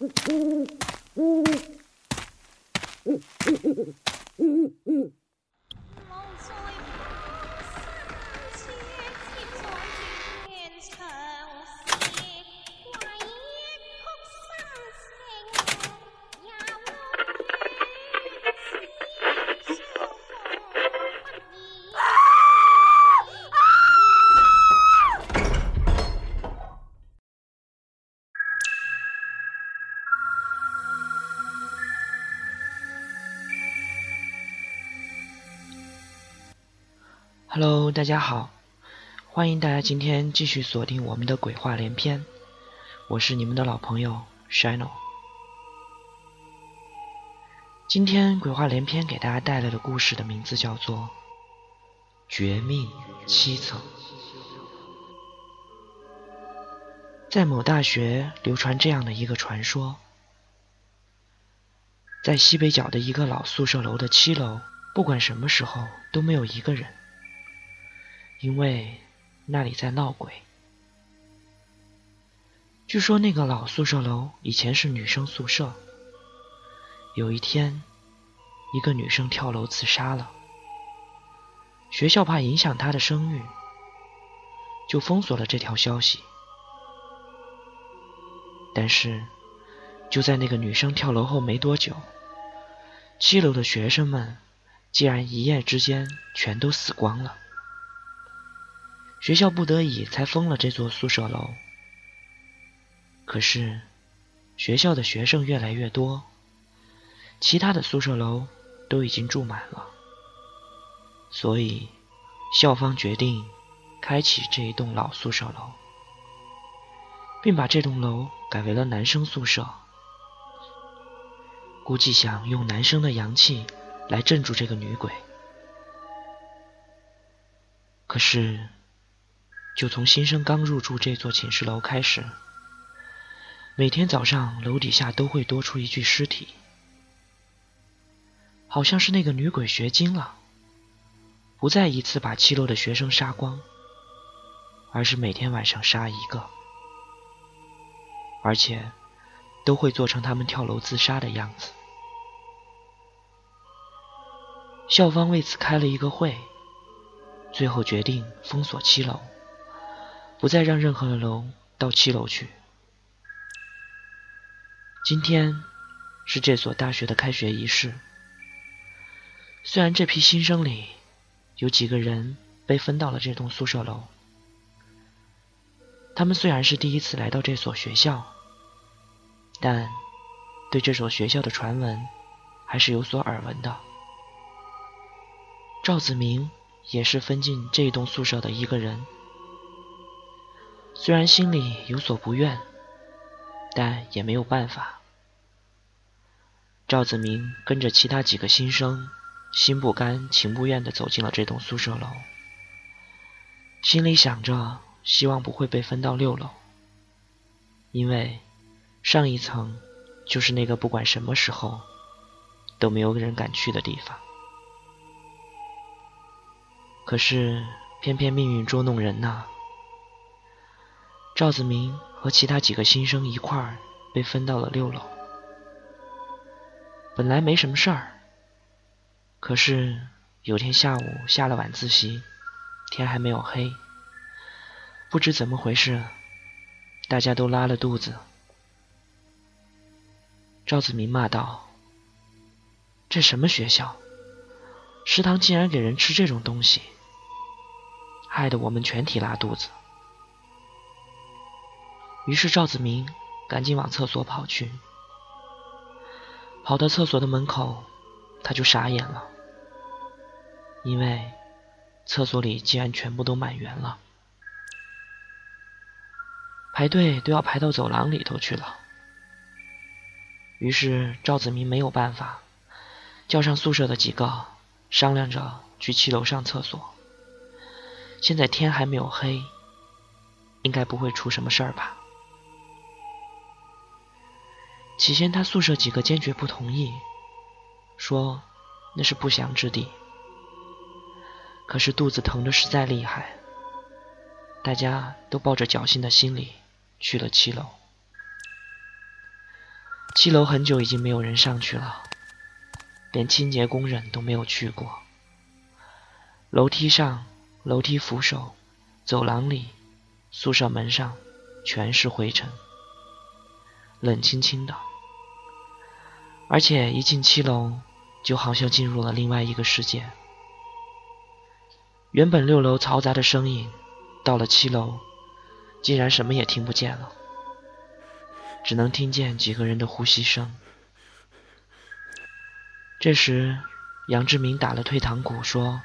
Mm-hmm. Hello，大家好，欢迎大家今天继续锁定我们的鬼话连篇，我是你们的老朋友 Shino。今天鬼话连篇给大家带来的故事的名字叫做《绝命七层》。在某大学流传这样的一个传说，在西北角的一个老宿舍楼的七楼，不管什么时候都没有一个人。因为那里在闹鬼。据说那个老宿舍楼以前是女生宿舍。有一天，一个女生跳楼自杀了。学校怕影响她的声誉，就封锁了这条消息。但是，就在那个女生跳楼后没多久，七楼的学生们竟然一夜之间全都死光了。学校不得已才封了这座宿舍楼。可是，学校的学生越来越多，其他的宿舍楼都已经住满了，所以校方决定开启这一栋老宿舍楼，并把这栋楼改为了男生宿舍，估计想用男生的阳气来镇住这个女鬼。可是。就从新生刚入住这座寝室楼开始，每天早上楼底下都会多出一具尸体，好像是那个女鬼学精了，不再一次把七楼的学生杀光，而是每天晚上杀一个，而且都会做成他们跳楼自杀的样子。校方为此开了一个会，最后决定封锁七楼。不再让任何的楼到七楼去。今天是这所大学的开学仪式。虽然这批新生里有几个人被分到了这栋宿舍楼，他们虽然是第一次来到这所学校，但对这所学校的传闻还是有所耳闻的。赵子明也是分进这栋宿舍的一个人。虽然心里有所不愿，但也没有办法。赵子明跟着其他几个新生，心不甘情不愿地走进了这栋宿舍楼，心里想着希望不会被分到六楼，因为上一层就是那个不管什么时候都没有人敢去的地方。可是偏偏命运捉弄人呐。赵子明和其他几个新生一块儿被分到了六楼。本来没什么事儿，可是有天下午下了晚自习，天还没有黑，不知怎么回事，大家都拉了肚子。赵子明骂道：“这什么学校？食堂竟然给人吃这种东西，害得我们全体拉肚子。”于是赵子明赶紧往厕所跑去，跑到厕所的门口，他就傻眼了，因为厕所里竟然全部都满员了，排队都要排到走廊里头去了。于是赵子明没有办法，叫上宿舍的几个，商量着去七楼上厕所。现在天还没有黑，应该不会出什么事儿吧。起先，他宿舍几个坚决不同意，说那是不祥之地。可是肚子疼的实在厉害，大家都抱着侥幸的心理去了七楼。七楼很久已经没有人上去了，连清洁工人都没有去过。楼梯上、楼梯扶手、走廊里、宿舍门上全是灰尘，冷清清的。而且一进七楼，就好像进入了另外一个世界。原本六楼嘈杂的声音，到了七楼，竟然什么也听不见了，只能听见几个人的呼吸声。这时，杨志明打了退堂鼓，说：“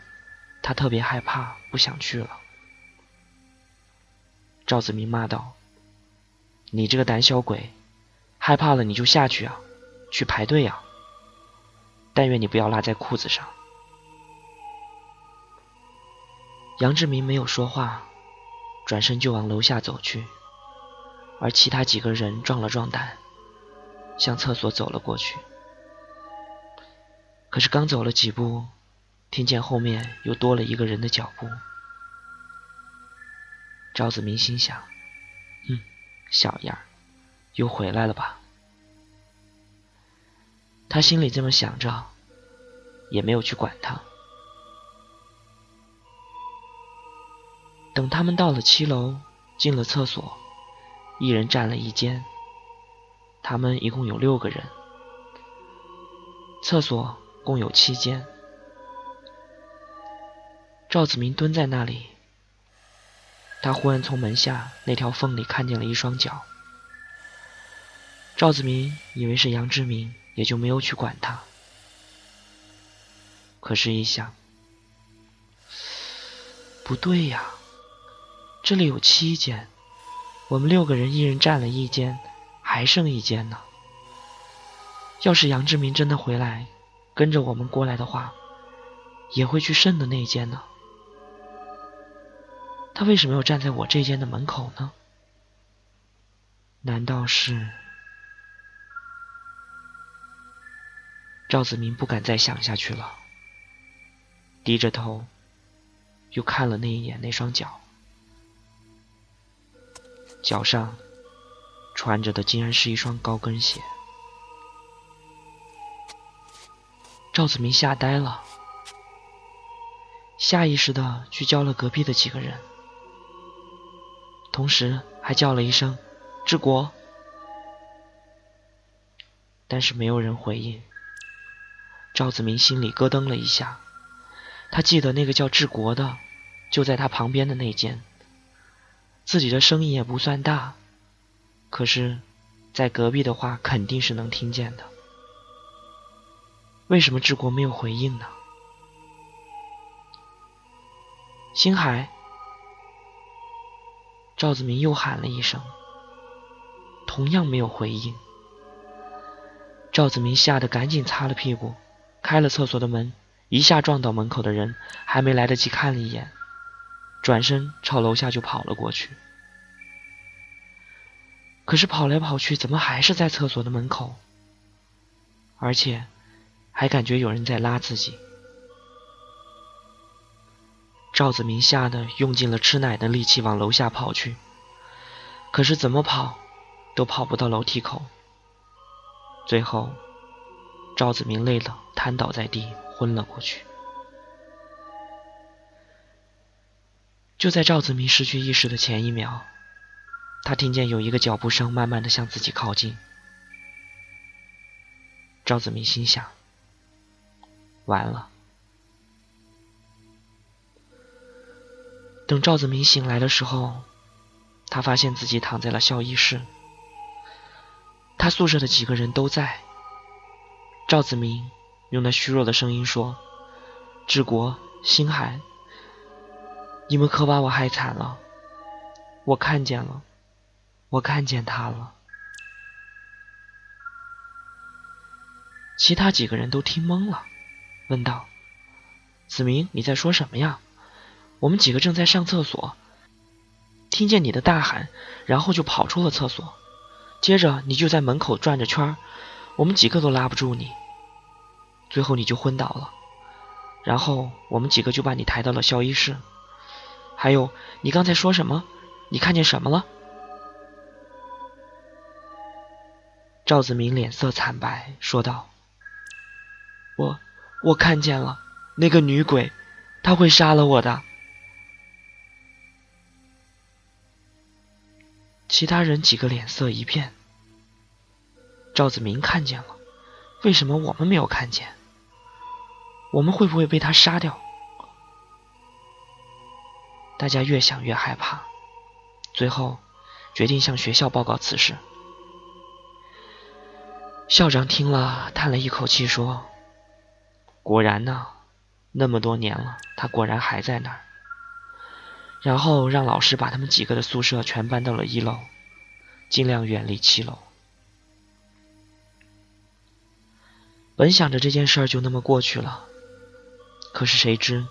他特别害怕，不想去了。”赵子明骂道：“你这个胆小鬼，害怕了你就下去啊，去排队呀！但愿你不要落在裤子上。”杨志明没有说话，转身就往楼下走去，而其他几个人壮了壮胆，向厕所走了过去。可是刚走了几步，听见后面又多了一个人的脚步。赵子明心想：“嗯，小样又回来了吧？”他心里这么想着，也没有去管他。等他们到了七楼，进了厕所，一人占了一间。他们一共有六个人，厕所共有七间。赵子明蹲在那里，他忽然从门下那条缝里看见了一双脚。赵子明以为是杨志明，也就没有去管他。可是，一想，不对呀。这里有七间，我们六个人一人占了一间，还剩一间呢。要是杨志明真的回来，跟着我们过来的话，也会去剩的那间呢。他为什么要站在我这间的门口呢？难道是？赵子明不敢再想下去了，低着头，又看了那一眼那双脚。脚上穿着的竟然是一双高跟鞋，赵子明吓呆了，下意识的去叫了隔壁的几个人，同时还叫了一声“治国”，但是没有人回应。赵子明心里咯噔了一下，他记得那个叫治国的就在他旁边的那间。自己的声音也不算大，可是，在隔壁的话肯定是能听见的。为什么治国没有回应呢？星海，赵子明又喊了一声，同样没有回应。赵子明吓得赶紧擦了屁股，开了厕所的门，一下撞到门口的人，还没来得及看了一眼。转身朝楼下就跑了过去，可是跑来跑去，怎么还是在厕所的门口？而且还感觉有人在拉自己。赵子明吓得用尽了吃奶的力气往楼下跑去，可是怎么跑都跑不到楼梯口。最后，赵子明累了，瘫倒在地，昏了过去。就在赵子明失去意识的前一秒，他听见有一个脚步声慢慢的向自己靠近。赵子明心想：完了。等赵子明醒来的时候，他发现自己躺在了校医室，他宿舍的几个人都在。赵子明用那虚弱的声音说：“治国，心海。”你们可把我害惨了！我看见了，我看见他了。其他几个人都听懵了，问道：“子明，你在说什么呀？我们几个正在上厕所，听见你的大喊，然后就跑出了厕所。接着你就在门口转着圈我们几个都拉不住你，最后你就昏倒了。然后我们几个就把你抬到了校医室。”还有，你刚才说什么？你看见什么了？赵子明脸色惨白，说道：“我我看见了那个女鬼，她会杀了我的。”其他人几个脸色一变。赵子明看见了，为什么我们没有看见？我们会不会被他杀掉？大家越想越害怕，最后决定向学校报告此事。校长听了，叹了一口气，说：“果然呢，那么多年了，他果然还在那儿。”然后让老师把他们几个的宿舍全搬到了一楼，尽量远离七楼。本想着这件事儿就那么过去了，可是谁知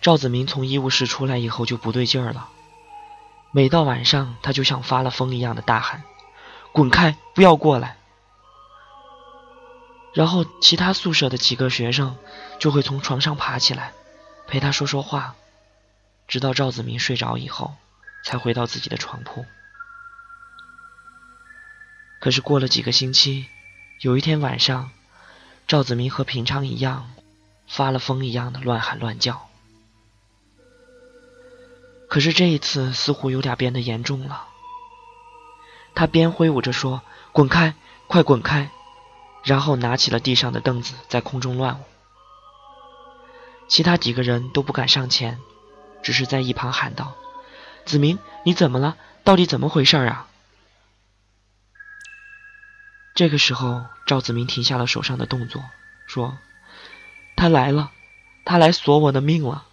赵子明从医务室出来以后就不对劲儿了。每到晚上，他就像发了疯一样的大喊：“滚开，不要过来！”然后，其他宿舍的几个学生就会从床上爬起来，陪他说说话，直到赵子明睡着以后，才回到自己的床铺。可是过了几个星期，有一天晚上，赵子明和平常一样，发了疯一样的乱喊乱叫。可是这一次似乎有点变得严重了。他边挥舞着说：“滚开，快滚开！”然后拿起了地上的凳子，在空中乱舞。其他几个人都不敢上前，只是在一旁喊道：“子明，你怎么了？到底怎么回事啊？”这个时候，赵子明停下了手上的动作，说：“他来了，他来索我的命了。”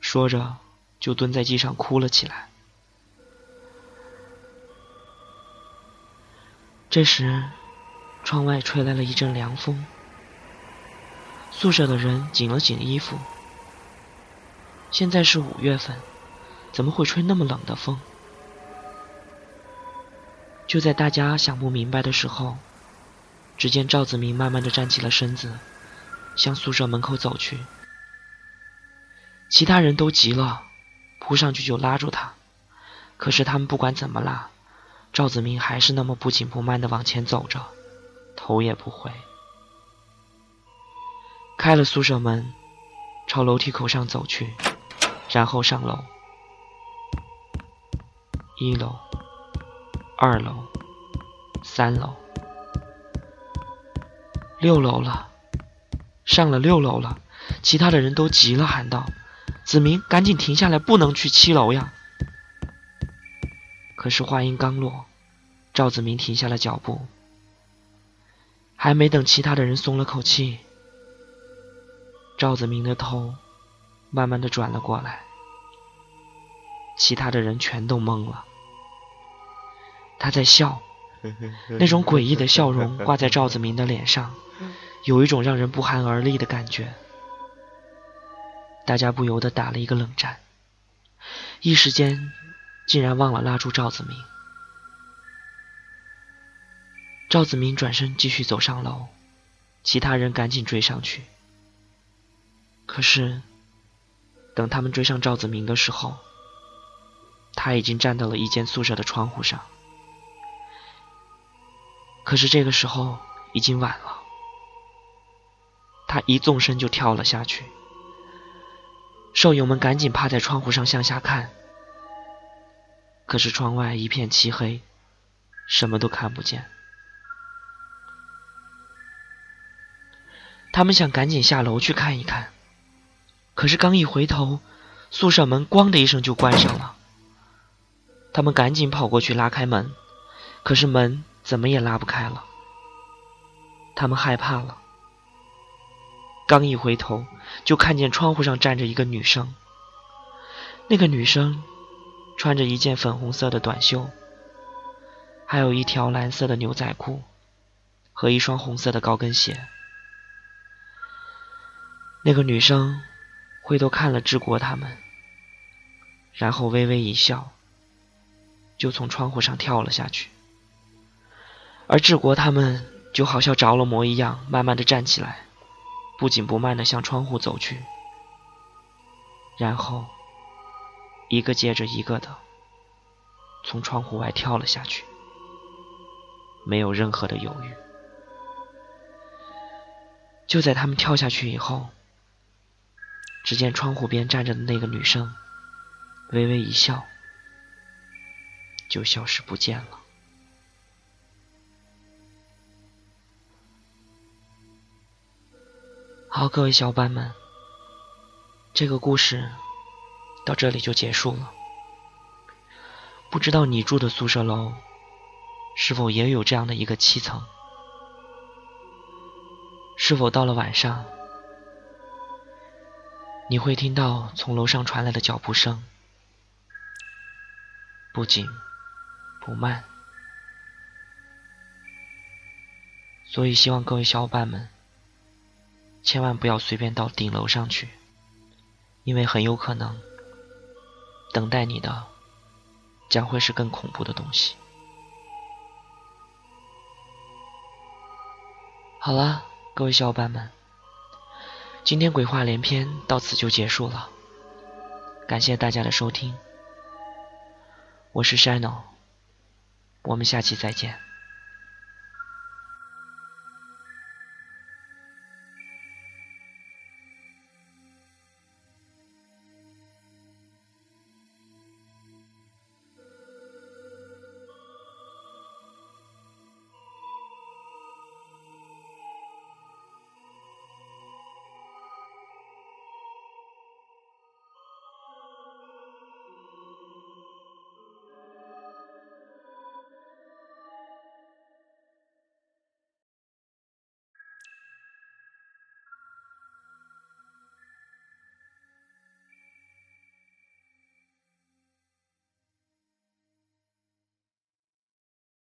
说着，就蹲在地上哭了起来。这时。窗外吹来了一阵凉风，宿舍的人紧了紧衣服。现在是五月份，怎么会吹那么冷的风？就在大家想不明白的时候，只见赵子明慢慢的站起了身子，向宿舍门口走去。其他人都急了，扑上去就拉住他，可是他们不管怎么拉，赵子明还是那么不紧不慢的往前走着。头也不回，开了宿舍门，朝楼梯口上走去，然后上楼。一楼、二楼、三楼、六楼了，上了六楼了。其他的人都急了，喊道：“子明，赶紧停下来，不能去七楼呀！”可是话音刚落，赵子明停下了脚步。还没等其他的人松了口气，赵子明的头慢慢的转了过来，其他的人全都懵了。他在笑，那种诡异的笑容挂在赵子明的脸上，有一种让人不寒而栗的感觉。大家不由得打了一个冷战，一时间竟然忘了拉住赵子明。赵子明转身继续走上楼，其他人赶紧追上去。可是，等他们追上赵子明的时候，他已经站到了一间宿舍的窗户上。可是这个时候已经晚了，他一纵身就跳了下去。兽友们赶紧趴在窗户上向下看，可是窗外一片漆黑，什么都看不见。他们想赶紧下楼去看一看，可是刚一回头，宿舍门“咣”的一声就关上了。他们赶紧跑过去拉开门，可是门怎么也拉不开了。他们害怕了，刚一回头，就看见窗户上站着一个女生。那个女生穿着一件粉红色的短袖，还有一条蓝色的牛仔裤和一双红色的高跟鞋。那个女生回头看了志国他们，然后微微一笑，就从窗户上跳了下去。而志国他们就好像着了魔一样，慢慢的站起来，不紧不慢的向窗户走去，然后一个接着一个的从窗户外跳了下去。没有任何的犹豫。就在他们跳下去以后，只见窗户边站着的那个女生微微一笑，就消失不见了。好，各位小伙伴们，这个故事到这里就结束了。不知道你住的宿舍楼是否也有这样的一个七层？是否到了晚上，你会听到从楼上传来的脚步声，不紧不慢？所以希望各位小伙伴们。千万不要随便到顶楼上去，因为很有可能等待你的将会是更恐怖的东西。好了，各位小伙伴们，今天鬼话连篇到此就结束了，感谢大家的收听，我是 Shino，我们下期再见。